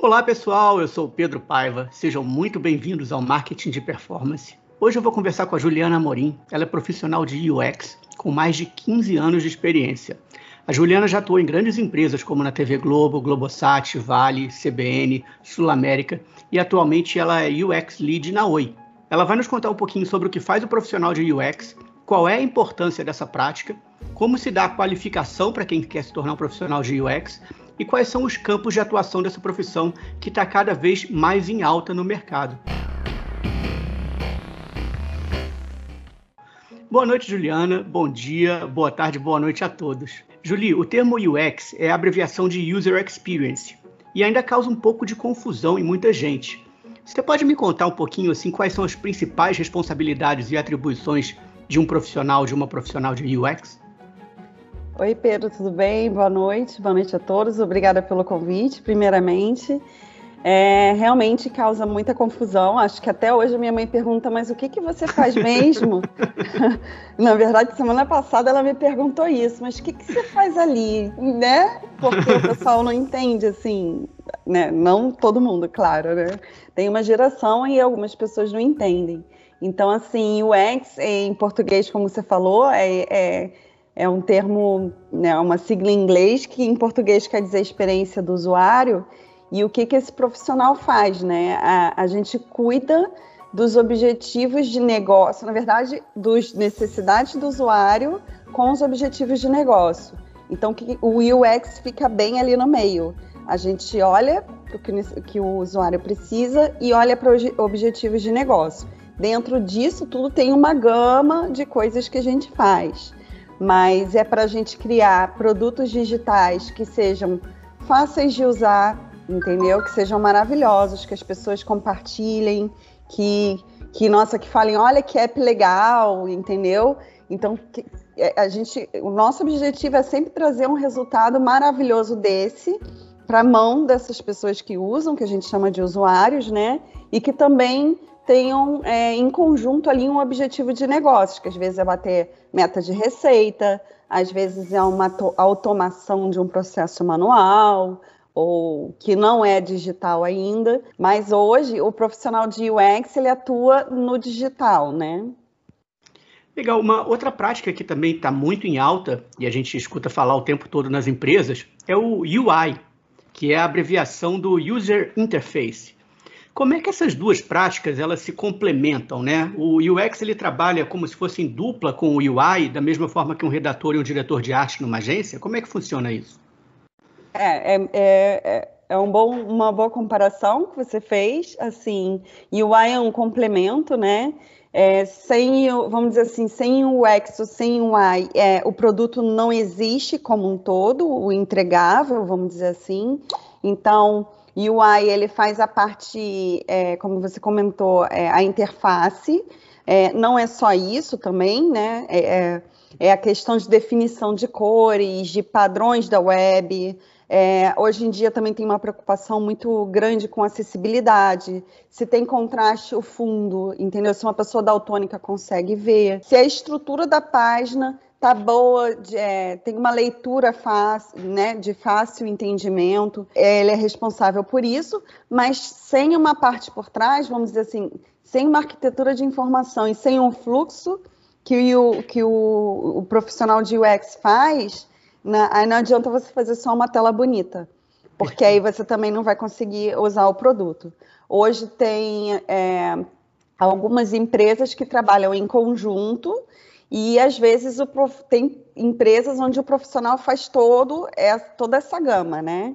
Olá pessoal, eu sou Pedro Paiva. Sejam muito bem-vindos ao Marketing de Performance. Hoje eu vou conversar com a Juliana Amorim. Ela é profissional de UX com mais de 15 anos de experiência. A Juliana já atuou em grandes empresas como na TV Globo, Globosat, Vale, CBN, Sul América e atualmente ela é UX Lead na Oi. Ela vai nos contar um pouquinho sobre o que faz o profissional de UX, qual é a importância dessa prática, como se dá a qualificação para quem quer se tornar um profissional de UX e quais são os campos de atuação dessa profissão que está cada vez mais em alta no mercado. Boa noite, Juliana. Bom dia, boa tarde, boa noite a todos. Julie, o termo UX é a abreviação de User Experience e ainda causa um pouco de confusão em muita gente. Você pode me contar um pouquinho assim quais são as principais responsabilidades e atribuições de um profissional, de uma profissional de UX? Oi, Pedro, tudo bem? Boa noite, boa noite a todos. Obrigada pelo convite, primeiramente. É, realmente causa muita confusão. Acho que até hoje a minha mãe pergunta, mas o que, que você faz mesmo? Na verdade, semana passada ela me perguntou isso, mas o que, que você faz ali? Né? Porque o pessoal não entende, assim, né? Não todo mundo, claro, né? Tem uma geração e algumas pessoas não entendem. Então, assim, o X em português, como você falou, é, é é um termo, né, uma sigla em inglês que em português quer dizer experiência do usuário. E o que, que esse profissional faz, né? A, a gente cuida dos objetivos de negócio, na verdade, das necessidades do usuário com os objetivos de negócio. Então, que, o UX fica bem ali no meio. A gente olha o que, que o usuário precisa e olha para os objetivos de negócio. Dentro disso, tudo tem uma gama de coisas que a gente faz mas é para a gente criar produtos digitais que sejam fáceis de usar, entendeu? Que sejam maravilhosos, que as pessoas compartilhem, que, que nossa, que falem, olha que app legal, entendeu? Então, que, é, a gente, o nosso objetivo é sempre trazer um resultado maravilhoso desse para a mão dessas pessoas que usam, que a gente chama de usuários, né? E que também tenham é, em conjunto ali um objetivo de negócio, que às vezes é bater meta de receita, às vezes é uma automação de um processo manual, ou que não é digital ainda, mas hoje o profissional de UX ele atua no digital, né? Legal. Uma outra prática que também está muito em alta e a gente escuta falar o tempo todo nas empresas é o UI, que é a abreviação do User Interface. Como é que essas duas práticas elas se complementam, né? O UX ele trabalha como se fosse em dupla com o UI, da mesma forma que um redator e um diretor de arte numa agência. Como é que funciona isso? É, é, é, é um bom, uma boa comparação que você fez. Assim, UI é um complemento, né? É, sem, vamos dizer assim, sem o UX ou sem o UI, é, o produto não existe como um todo, o entregável, vamos dizer assim. Então, e o UI ele faz a parte, é, como você comentou, é, a interface. É, não é só isso também, né? É, é, é, a questão de definição de cores, de padrões da web. É, hoje em dia também tem uma preocupação muito grande com acessibilidade, se tem contraste o fundo, entendeu? Se uma pessoa daltônica consegue ver, se a estrutura da página tá boa, de, é, tem uma leitura fácil, né, de fácil entendimento. Ele é responsável por isso, mas sem uma parte por trás, vamos dizer assim, sem uma arquitetura de informação e sem um fluxo que o, que o, o profissional de UX faz, na, aí não adianta você fazer só uma tela bonita, porque aí você também não vai conseguir usar o produto. Hoje tem é, algumas empresas que trabalham em conjunto e às vezes prof... tem empresas onde o profissional faz todo é, toda essa gama, né?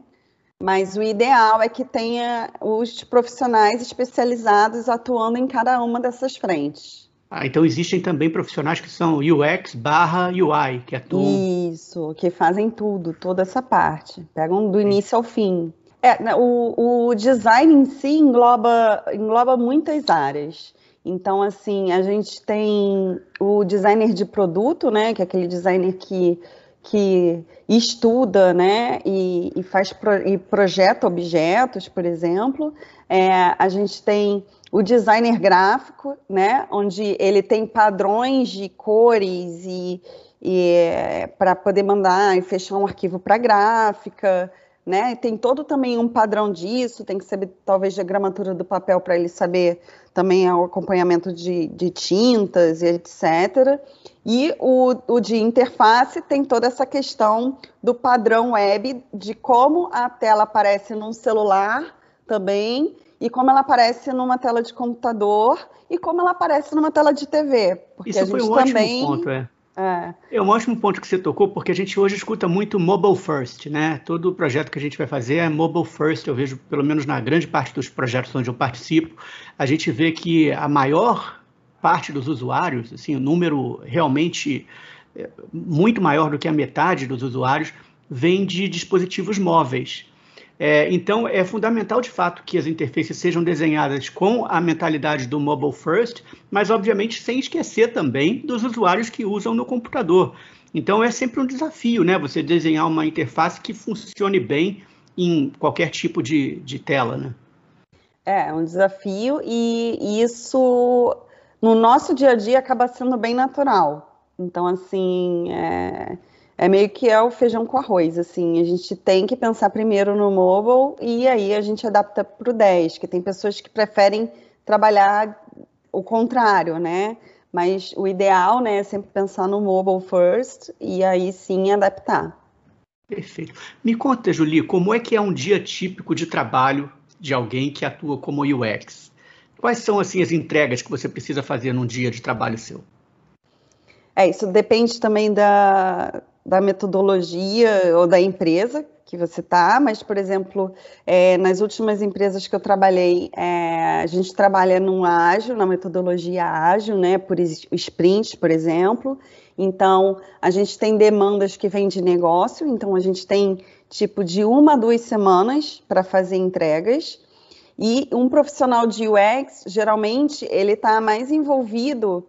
Mas o ideal é que tenha os profissionais especializados atuando em cada uma dessas frentes. Ah, então existem também profissionais que são UX barra UI, que atuam. Isso, que fazem tudo, toda essa parte. Pegam do início ao fim. É, né, o, o design em si engloba, engloba muitas áreas. Então, assim, a gente tem o designer de produto, né, que é aquele designer que, que estuda, né, e, e faz pro, e projeta objetos, por exemplo. É, a gente tem o designer gráfico, né, onde ele tem padrões de cores e, e é, para poder mandar e fechar um arquivo para gráfica. Né? Tem todo também um padrão disso, tem que saber talvez a gramatura do papel para ele saber também o acompanhamento de, de tintas e etc. E o, o, de interface tem toda essa questão do padrão web, de como a tela aparece num celular também, e como ela aparece numa tela de computador, e como ela aparece numa tela de TV. Porque Isso a gente foi um também... ótimo ponto, é. É. é um ótimo ponto que você tocou, porque a gente hoje escuta muito mobile first, né? Todo projeto que a gente vai fazer é mobile first, eu vejo, pelo menos na grande parte dos projetos onde eu participo, a gente vê que a maior parte dos usuários, assim, o número realmente é, muito maior do que a metade dos usuários, vem de dispositivos móveis. É, então, é fundamental de fato que as interfaces sejam desenhadas com a mentalidade do mobile first, mas obviamente sem esquecer também dos usuários que usam no computador. Então, é sempre um desafio, né? Você desenhar uma interface que funcione bem em qualquer tipo de, de tela, né? É, um desafio e isso no nosso dia a dia acaba sendo bem natural. Então, assim, é é meio que é o feijão com arroz, assim, a gente tem que pensar primeiro no mobile e aí a gente adapta para o 10, que tem pessoas que preferem trabalhar o contrário, né? Mas o ideal, né, é sempre pensar no mobile first e aí sim adaptar. Perfeito. Me conta, Julie, como é que é um dia típico de trabalho de alguém que atua como UX? Quais são assim as entregas que você precisa fazer num dia de trabalho seu? É, isso depende também da, da metodologia ou da empresa que você está, mas, por exemplo, é, nas últimas empresas que eu trabalhei, é, a gente trabalha num ágil, na metodologia ágil, né, por sprint, por exemplo. Então, a gente tem demandas que vêm de negócio, então a gente tem tipo de uma a duas semanas para fazer entregas. E um profissional de UX, geralmente, ele está mais envolvido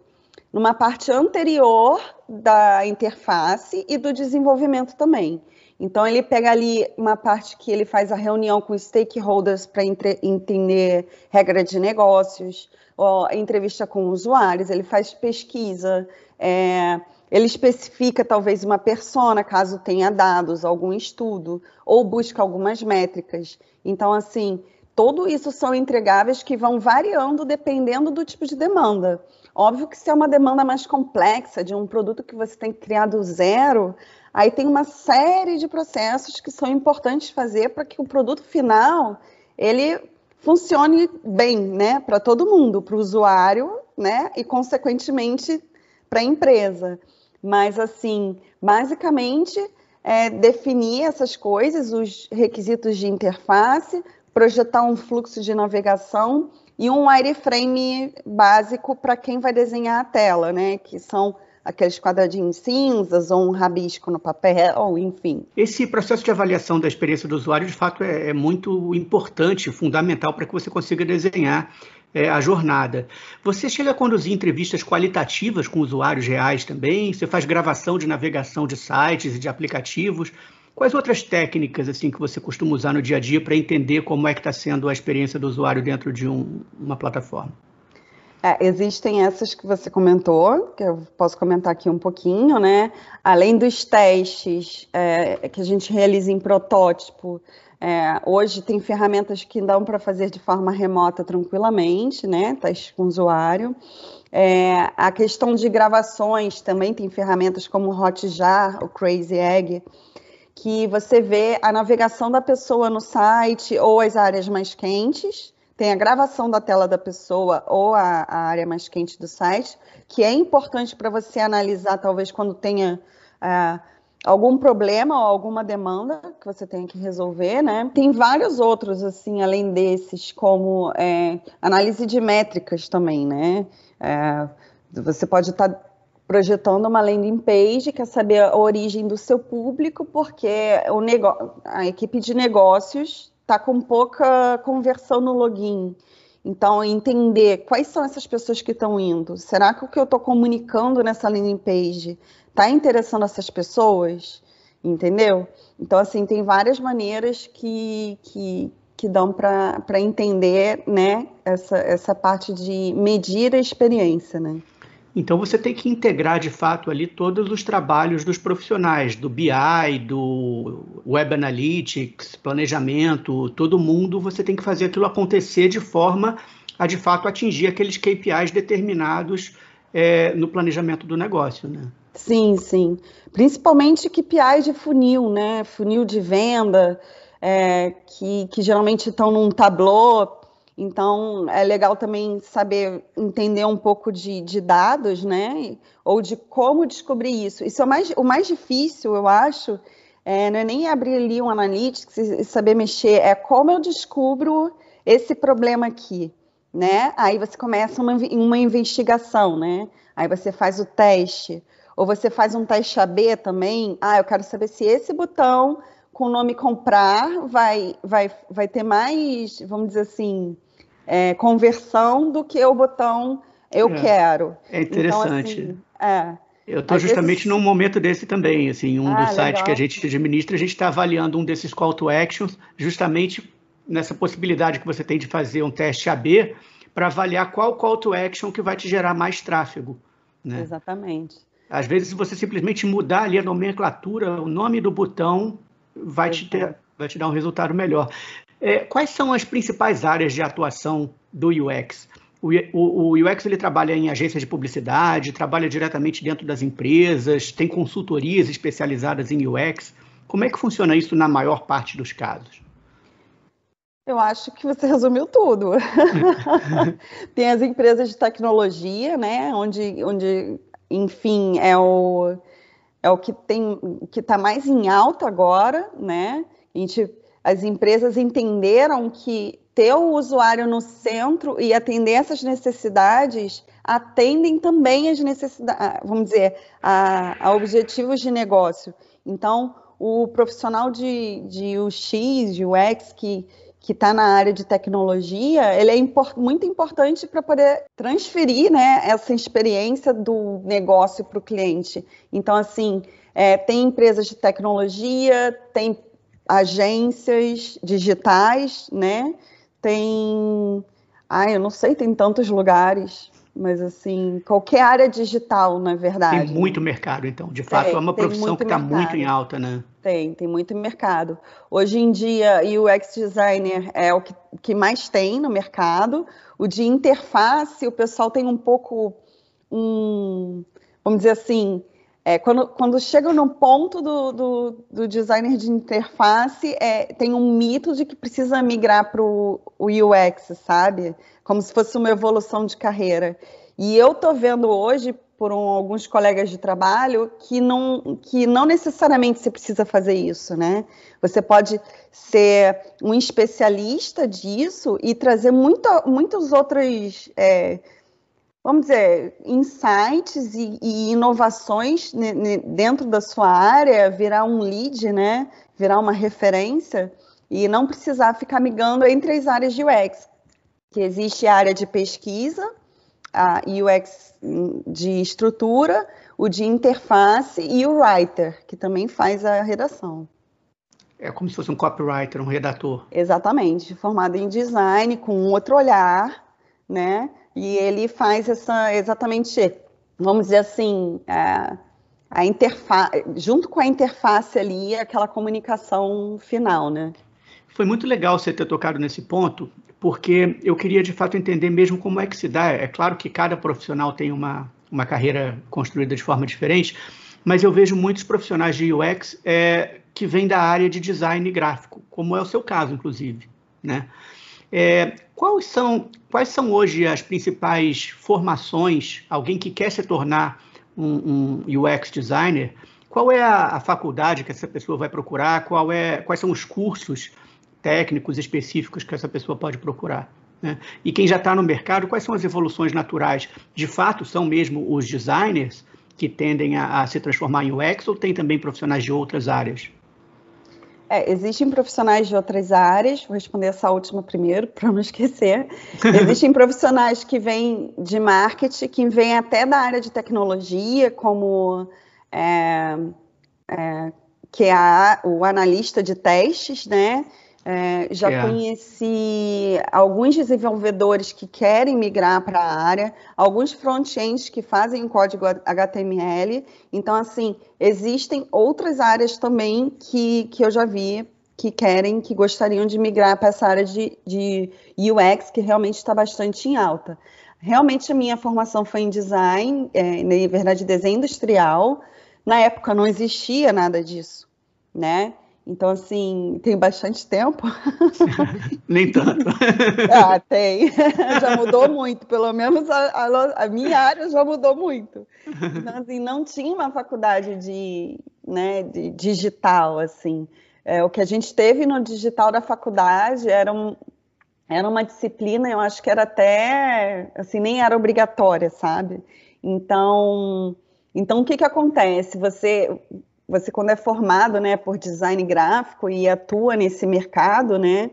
numa parte anterior da interface e do desenvolvimento também. Então, ele pega ali uma parte que ele faz a reunião com stakeholders para entender regra de negócios, ou entrevista com usuários, ele faz pesquisa, é, ele especifica talvez uma persona, caso tenha dados, algum estudo, ou busca algumas métricas. Então, assim, tudo isso são entregáveis que vão variando dependendo do tipo de demanda. Óbvio que se é uma demanda mais complexa de um produto que você tem que criar do zero, aí tem uma série de processos que são importantes fazer para que o produto final ele funcione bem, né, para todo mundo, para o usuário, né, e consequentemente para a empresa. Mas assim, basicamente é definir essas coisas, os requisitos de interface, projetar um fluxo de navegação e um wireframe básico para quem vai desenhar a tela, né? Que são aqueles quadradinhos cinzas ou um rabisco no papel, enfim. Esse processo de avaliação da experiência do usuário, de fato, é, é muito importante, fundamental para que você consiga desenhar é, a jornada. Você chega a conduzir entrevistas qualitativas com usuários reais também? Você faz gravação de navegação de sites e de aplicativos? Quais outras técnicas assim que você costuma usar no dia a dia para entender como é que está sendo a experiência do usuário dentro de um, uma plataforma? É, existem essas que você comentou, que eu posso comentar aqui um pouquinho, né? Além dos testes é, que a gente realiza em protótipo, é, hoje tem ferramentas que dão para fazer de forma remota tranquilamente, né? Testes com o usuário. É, a questão de gravações também tem ferramentas como o Hotjar, o Crazy Egg, que você vê a navegação da pessoa no site ou as áreas mais quentes, tem a gravação da tela da pessoa ou a, a área mais quente do site, que é importante para você analisar, talvez quando tenha é, algum problema ou alguma demanda que você tenha que resolver, né? Tem vários outros, assim, além desses, como é, análise de métricas também, né? É, você pode estar tá projetando uma landing page, quer saber a origem do seu público, porque o a equipe de negócios está com pouca conversão no login. Então, entender quais são essas pessoas que estão indo. Será que o que eu estou comunicando nessa landing page está interessando essas pessoas? Entendeu? Então, assim, tem várias maneiras que, que, que dão para entender né, essa, essa parte de medir a experiência, né? Então você tem que integrar de fato ali todos os trabalhos dos profissionais, do BI, do Web Analytics, planejamento, todo mundo, você tem que fazer aquilo acontecer de forma a de fato atingir aqueles KPIs determinados é, no planejamento do negócio, né? Sim, sim. Principalmente KPIs de funil, né? Funil de venda, é, que, que geralmente estão num tablô então, é legal também saber entender um pouco de, de, dados, né? Ou de como descobrir isso. Isso é o mais, o mais difícil, eu acho, é, não é nem abrir ali um analytics e saber mexer, é como eu descubro esse problema aqui, né? Aí você começa uma, uma investigação, né? Aí você faz o teste, ou você faz um teste AB também. Ah, eu quero saber se esse botão com o nome comprar vai, vai, vai ter mais, vamos dizer assim, é, conversão do que o botão eu é, quero. É interessante. Então, assim, é. Eu estou justamente vezes... num momento desse também, assim, um ah, dos sites legal. que a gente administra, a gente está avaliando um desses call to actions, justamente nessa possibilidade que você tem de fazer um teste AB para avaliar qual call to action que vai te gerar mais tráfego. Né? Exatamente. Às vezes, se você simplesmente mudar ali a nomenclatura, o nome do botão vai te, ter, vai te dar um resultado melhor. É, quais são as principais áreas de atuação do UX? O, o, o, UX ele trabalha em agências de publicidade, trabalha diretamente dentro das empresas, tem consultorias especializadas em UX. Como é que funciona isso na maior parte dos casos? Eu acho que você resumiu tudo. tem as empresas de tecnologia, né, onde, onde enfim, é o, é o que tem que está mais em alta agora, né? A gente as empresas entenderam que ter o usuário no centro e atender essas necessidades atendem também as necessidades, vamos dizer, a, a objetivos de negócio. Então, o profissional de, de UX, de UX, que que está na área de tecnologia, ele é import, muito importante para poder transferir né, essa experiência do negócio para o cliente. Então, assim, é, tem empresas de tecnologia, tem agências digitais, né? Tem, ai, eu não sei, tem tantos lugares, mas assim, qualquer área digital, na verdade. Tem muito mercado, então. De fato, é uma profissão que está muito em alta, né? Tem, tem muito mercado. Hoje em dia, o UX designer é o que, que mais tem no mercado. O de interface, o pessoal tem um pouco um, vamos dizer assim, é, quando, quando chega no ponto do, do, do, designer de interface, é, tem um mito de que precisa migrar para o UX, sabe? Como se fosse uma evolução de carreira. E eu tô vendo hoje, por um, alguns colegas de trabalho, que não, que não necessariamente você precisa fazer isso, né? Você pode ser um especialista disso e trazer muita, muitos outros. É, vamos dizer, insights e, e inovações dentro da sua área, virar um lead, né? Virar uma referência e não precisar ficar migando entre as áreas de UX. Que existe a área de pesquisa, a UX de estrutura, o de interface e o writer, que também faz a redação. É como se fosse um copywriter, um redator. Exatamente, formado em design, com um outro olhar, né? E ele faz essa exatamente, vamos dizer assim, a, a interface, junto com a interface ali, aquela comunicação final, né? Foi muito legal você ter tocado nesse ponto, porque eu queria de fato entender mesmo como é que se dá. É claro que cada profissional tem uma, uma carreira construída de forma diferente, mas eu vejo muitos profissionais de UX é, que vêm da área de design gráfico, como é o seu caso, inclusive, né? É, quais, são, quais são hoje as principais formações, alguém que quer se tornar um, um UX designer, qual é a, a, faculdade que essa pessoa vai procurar, qual é, quais são os cursos técnicos específicos que essa pessoa pode procurar? Né? E quem já está no mercado, quais são as evoluções naturais? De fato, são mesmo os designers que tendem a, a se transformar em UX ou tem também profissionais de outras áreas? É, existem profissionais de outras áreas, vou responder essa última primeiro, para não esquecer. Existem profissionais que vêm de marketing, que vêm até da área de tecnologia, como é, é, que é a, o analista de testes, né? É, já é. conheci alguns desenvolvedores que querem migrar para a área, alguns front-ends que fazem o código HTML. Então, assim, existem outras áreas também que, que eu já vi que querem, que gostariam de migrar para essa área de, de UX, que realmente está bastante em alta. Realmente a minha formação foi em design, é, na verdade, desenho industrial. Na época não existia nada disso, né? Então, assim, tem bastante tempo. Nem tanto. ah, tem. já mudou muito, pelo menos a, a, a, minha área já mudou muito. Então, assim, não tinha uma faculdade de, né, de digital, assim. É, o que a gente teve no digital da faculdade era, um, era uma disciplina, eu acho que era até, assim, nem era obrigatória, sabe? Então, então o que que acontece? Você você quando é formado, né, por design gráfico e atua nesse mercado, né,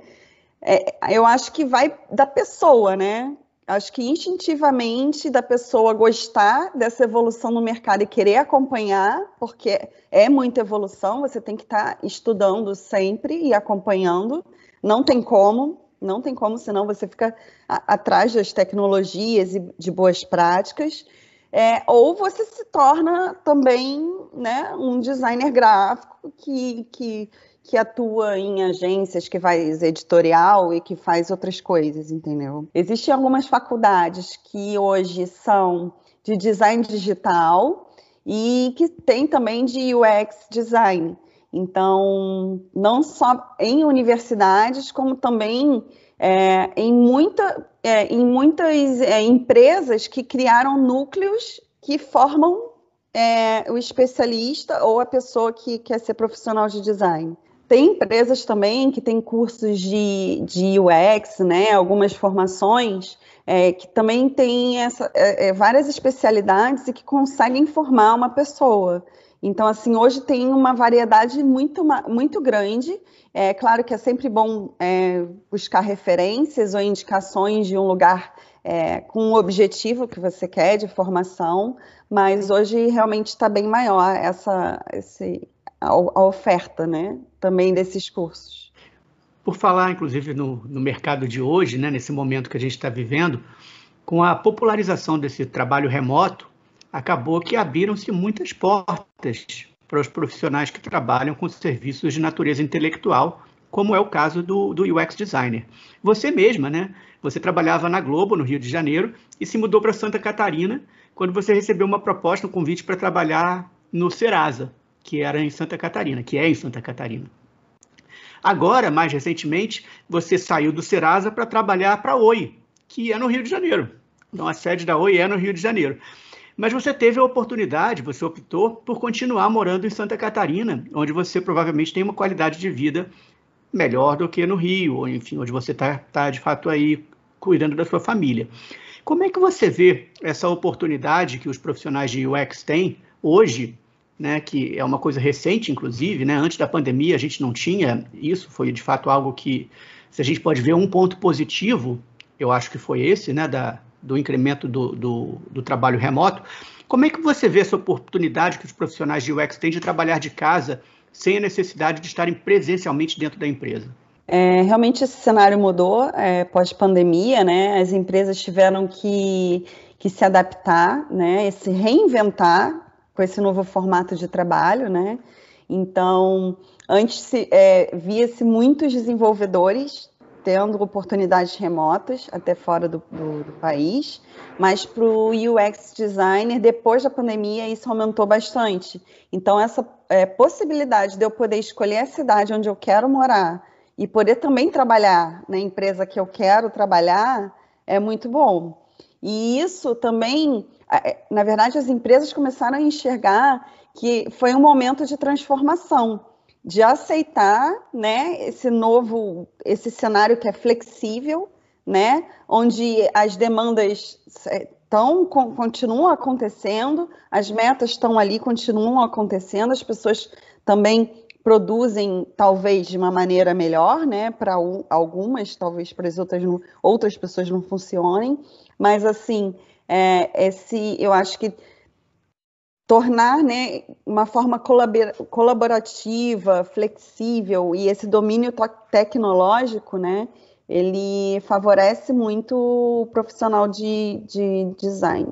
é, eu acho que vai da pessoa, né? Acho que instintivamente da pessoa gostar dessa evolução no mercado e querer acompanhar, porque é muita evolução, você tem que estar tá estudando sempre e acompanhando. Não tem como, não tem como, senão você fica atrás das tecnologias e de boas práticas. É, ou você se torna também né, um designer gráfico que, que, que atua em agências, que faz editorial e que faz outras coisas, entendeu? Existem algumas faculdades que hoje são de design digital e que tem também de UX design. Então, não só em universidades, como também é, em, muita, é, em muitas é, empresas que criaram núcleos que formam é, o especialista ou a pessoa que quer ser profissional de design. Tem empresas também que têm cursos de, de UX, né, algumas formações, é, que também têm essa, é, é, várias especialidades e que conseguem formar uma pessoa. Então, assim, hoje tem uma variedade muito, muito grande. É claro que é sempre bom é, buscar referências ou indicações de um lugar é, com o objetivo que você quer de formação, mas hoje realmente está bem maior essa, esse, a, a, oferta, né, também desses cursos. Por falar, inclusive, no, no mercado de hoje, né, nesse momento que a gente está vivendo, com a popularização desse trabalho remoto, acabou que abriram-se muitas portas para os profissionais que trabalham com serviços de natureza intelectual, como é o caso do, do UX designer. Você mesma, né? Você trabalhava na Globo, no Rio de Janeiro, e se mudou para Santa Catarina quando você recebeu uma proposta, um convite para trabalhar no Serasa, que era em Santa Catarina, que é em Santa Catarina. Agora, mais recentemente, você saiu do Serasa para trabalhar para a Oi, que é no Rio de Janeiro. Então, a sede da Oi é no Rio de Janeiro. Mas você teve a oportunidade, você optou por continuar morando em Santa Catarina, onde você provavelmente tem uma qualidade de vida melhor do que no Rio, ou enfim, onde você está tá, de fato aí cuidando da sua família. Como é que você vê essa oportunidade que os profissionais de UX têm hoje, né, que é uma coisa recente, inclusive, né, antes da pandemia a gente não tinha isso, foi de fato algo que, se a gente pode ver um ponto positivo, eu acho que foi esse, né, da, do incremento do, do, do, trabalho remoto. Como é que você vê essa oportunidade que os profissionais de UX têm de trabalhar de casa sem a necessidade de estarem presencialmente dentro da empresa? É, realmente esse cenário mudou é, pós-pandemia, né? As empresas tiveram que, que se adaptar, né? E se reinventar com esse novo formato de trabalho, né? Então, antes é, via-se muitos desenvolvedores tendo oportunidades remotas até fora do, do, do país, mas para o UX designer, depois da pandemia, isso aumentou bastante. Então, essa é, possibilidade de eu poder escolher a cidade onde eu quero morar e poder também trabalhar na empresa que eu quero trabalhar é muito bom. E isso também, na verdade, as empresas começaram a enxergar que foi um momento de transformação de aceitar, né, esse novo, esse cenário que é flexível, né, onde as demandas estão continuam acontecendo, as metas estão ali, continuam acontecendo, as pessoas também produzem talvez de uma maneira melhor, né, para algumas, talvez para as outras outras pessoas não funcionem, mas assim, é, esse, eu acho que tornar né, uma forma colaborativa, flexível e esse domínio tecnológico, né, ele favorece muito o profissional de, de design.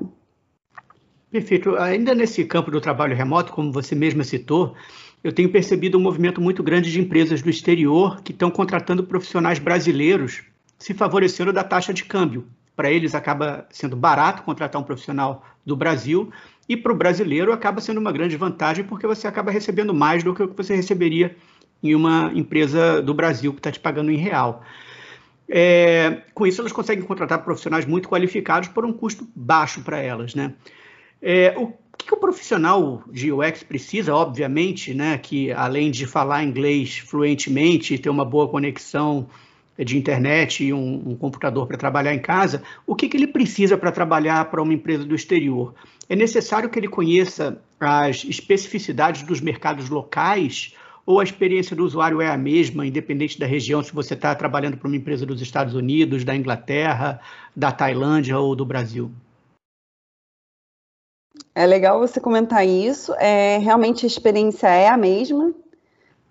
Perfeito. Ainda nesse campo do trabalho remoto, como você mesma citou, eu tenho percebido um movimento muito grande de empresas do exterior que estão contratando profissionais brasileiros, se favorecendo da taxa de câmbio. Para eles acaba sendo barato contratar um profissional do Brasil e para o brasileiro acaba sendo uma grande vantagem porque você acaba recebendo mais do que o que você receberia em uma empresa do Brasil que está te pagando em real. É, com isso, elas conseguem contratar profissionais muito qualificados por um custo baixo para elas. Né? É, o que, que, o profissional de UX precisa, obviamente, né, que além de falar inglês fluentemente, ter uma boa conexão de internet e um, um computador para trabalhar em casa, o que, que ele precisa para trabalhar para uma empresa do exterior? É necessário que ele conheça as especificidades dos mercados locais ou a experiência do usuário é a mesma, independente da região, se você está trabalhando para uma empresa dos Estados Unidos, da Inglaterra, da Tailândia ou do Brasil? É legal você comentar isso. É, realmente a experiência é a mesma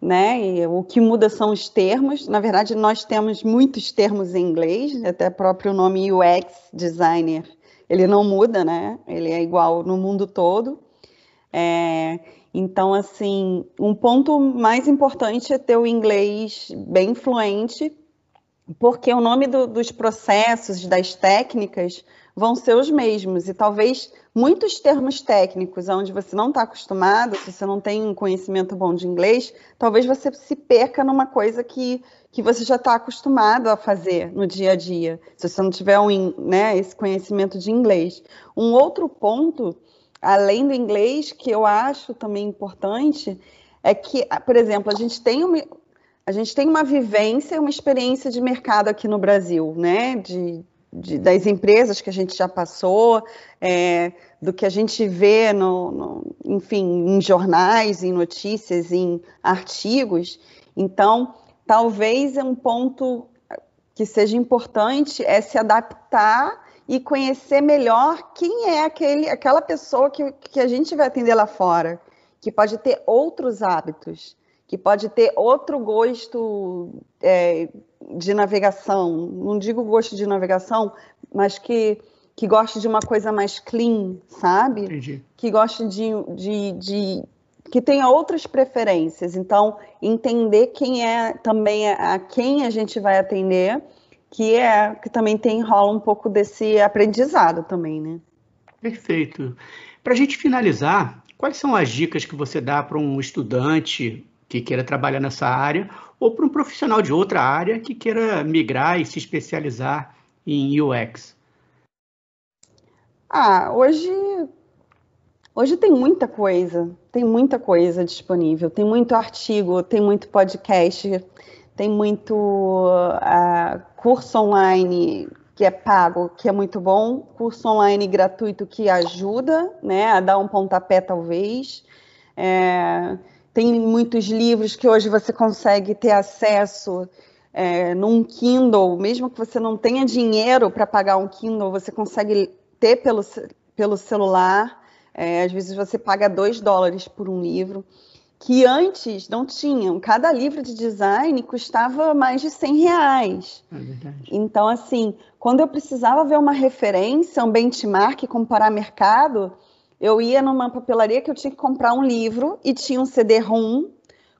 né? E o que muda são os termos. Na verdade, nós temos muitos termos em inglês, até o próprio nome UX designer, ele não muda, né? Ele é igual no mundo todo. É, então, assim, um ponto mais importante é ter o inglês bem fluente, porque o nome do, dos processos, das técnicas, vão ser os mesmos. E talvez muitos termos técnicos onde você não está acostumado, se você não tem um conhecimento bom de inglês, talvez você se perca numa coisa que, que você já está acostumado a fazer no dia a dia, se você não tiver um, né, esse conhecimento de inglês. Um outro ponto, além do inglês, que eu acho também importante, é que, por exemplo, a gente tem uma, a gente tem uma vivência, uma experiência de mercado aqui no Brasil, né? De, de, das empresas que a gente já passou, é, do que a gente vê, no, no, enfim, em jornais, em notícias, em artigos. Então, talvez é um ponto que seja importante é se adaptar e conhecer melhor quem é aquele, aquela pessoa que, que a gente vai atender lá fora, que pode ter outros hábitos, que pode ter outro gosto é, de navegação, não digo gosto de navegação, mas que, que goste de uma coisa mais clean, sabe? Entendi. Que goste de, de, de que tenha outras preferências. Então, entender quem é também a quem a gente vai atender, que é que também tem rola um pouco desse aprendizado também, né? Perfeito. Para a gente finalizar, quais são as dicas que você dá para um estudante que queira trabalhar nessa área, ou para um profissional de outra área que queira migrar e se especializar em UX? Ah, hoje hoje tem muita coisa, tem muita coisa disponível, tem muito artigo, tem muito podcast, tem muito uh, curso online que é pago, que é muito bom, curso online gratuito que ajuda, né, a dar um pontapé talvez. É, tem muitos livros que hoje você consegue ter acesso é, num Kindle, mesmo que você não tenha dinheiro para pagar um Kindle, você consegue ter pelo, pelo celular. É, às vezes você paga 2 dólares por um livro, que antes não tinham. Cada livro de design custava mais de 100 reais. É então, assim, quando eu precisava ver uma referência, um benchmark, comparar mercado, eu ia numa papelaria que eu tinha que comprar um livro e tinha um CD-ROM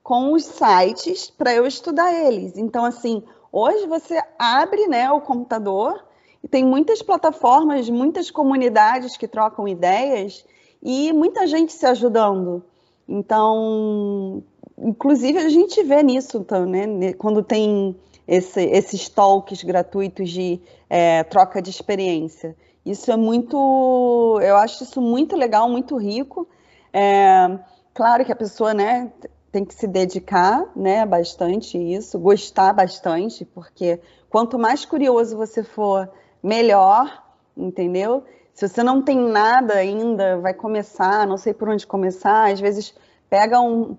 com os sites para eu estudar eles. Então, assim, hoje você abre né, o computador e tem muitas plataformas, muitas comunidades que trocam ideias e muita gente se ajudando. Então, inclusive a gente vê nisso, então, né, quando tem esse, esses talks gratuitos de é, troca de experiência. Isso é muito, eu acho isso muito legal, muito rico. É, claro que a pessoa, né, tem que se dedicar, né, bastante isso, gostar bastante, porque quanto mais curioso você for, melhor, entendeu? Se você não tem nada ainda, vai começar, não sei por onde começar, às vezes pega um,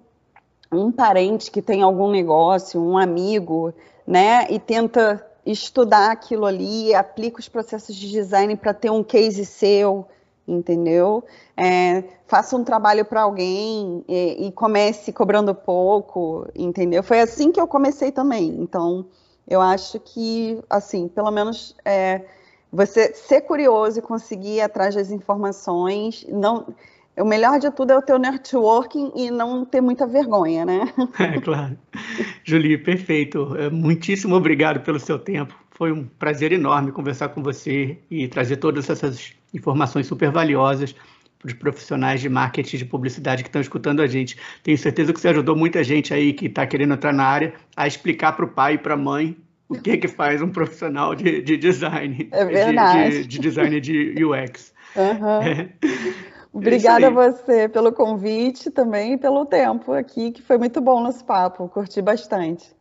um parente que tem algum negócio, um amigo, né, e tenta estudar aquilo ali, aplica os processos de design para ter um case seu, entendeu? É, faça um trabalho para alguém e, e, comece cobrando pouco, entendeu? Foi assim que eu comecei também. Então, eu acho que, assim, pelo menos é, você ser curioso e conseguir ir atrás das informações, não. O melhor de tudo é o teu networking e não ter muita vergonha, né? É, claro. Julie, perfeito. É, muitíssimo obrigado pelo seu tempo. Foi um prazer enorme conversar com você e trazer todas essas informações super valiosas para os profissionais de marketing de publicidade que estão escutando a gente. Tenho certeza que você ajudou muita gente aí que está querendo entrar na área a explicar para o pai e para a mãe o que que faz um profissional de, de design, é verdade. De, de, de design de UX. Uhum. É. Obrigada é a você pelo convite também e pelo tempo aqui, que foi muito bom nosso papo, curti bastante.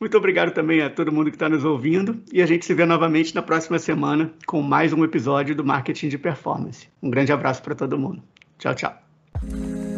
Muito obrigado também a todo mundo que está nos ouvindo e a gente se vê novamente na próxima semana com mais um episódio do Marketing de Performance. Um grande abraço para todo mundo. Tchau, tchau.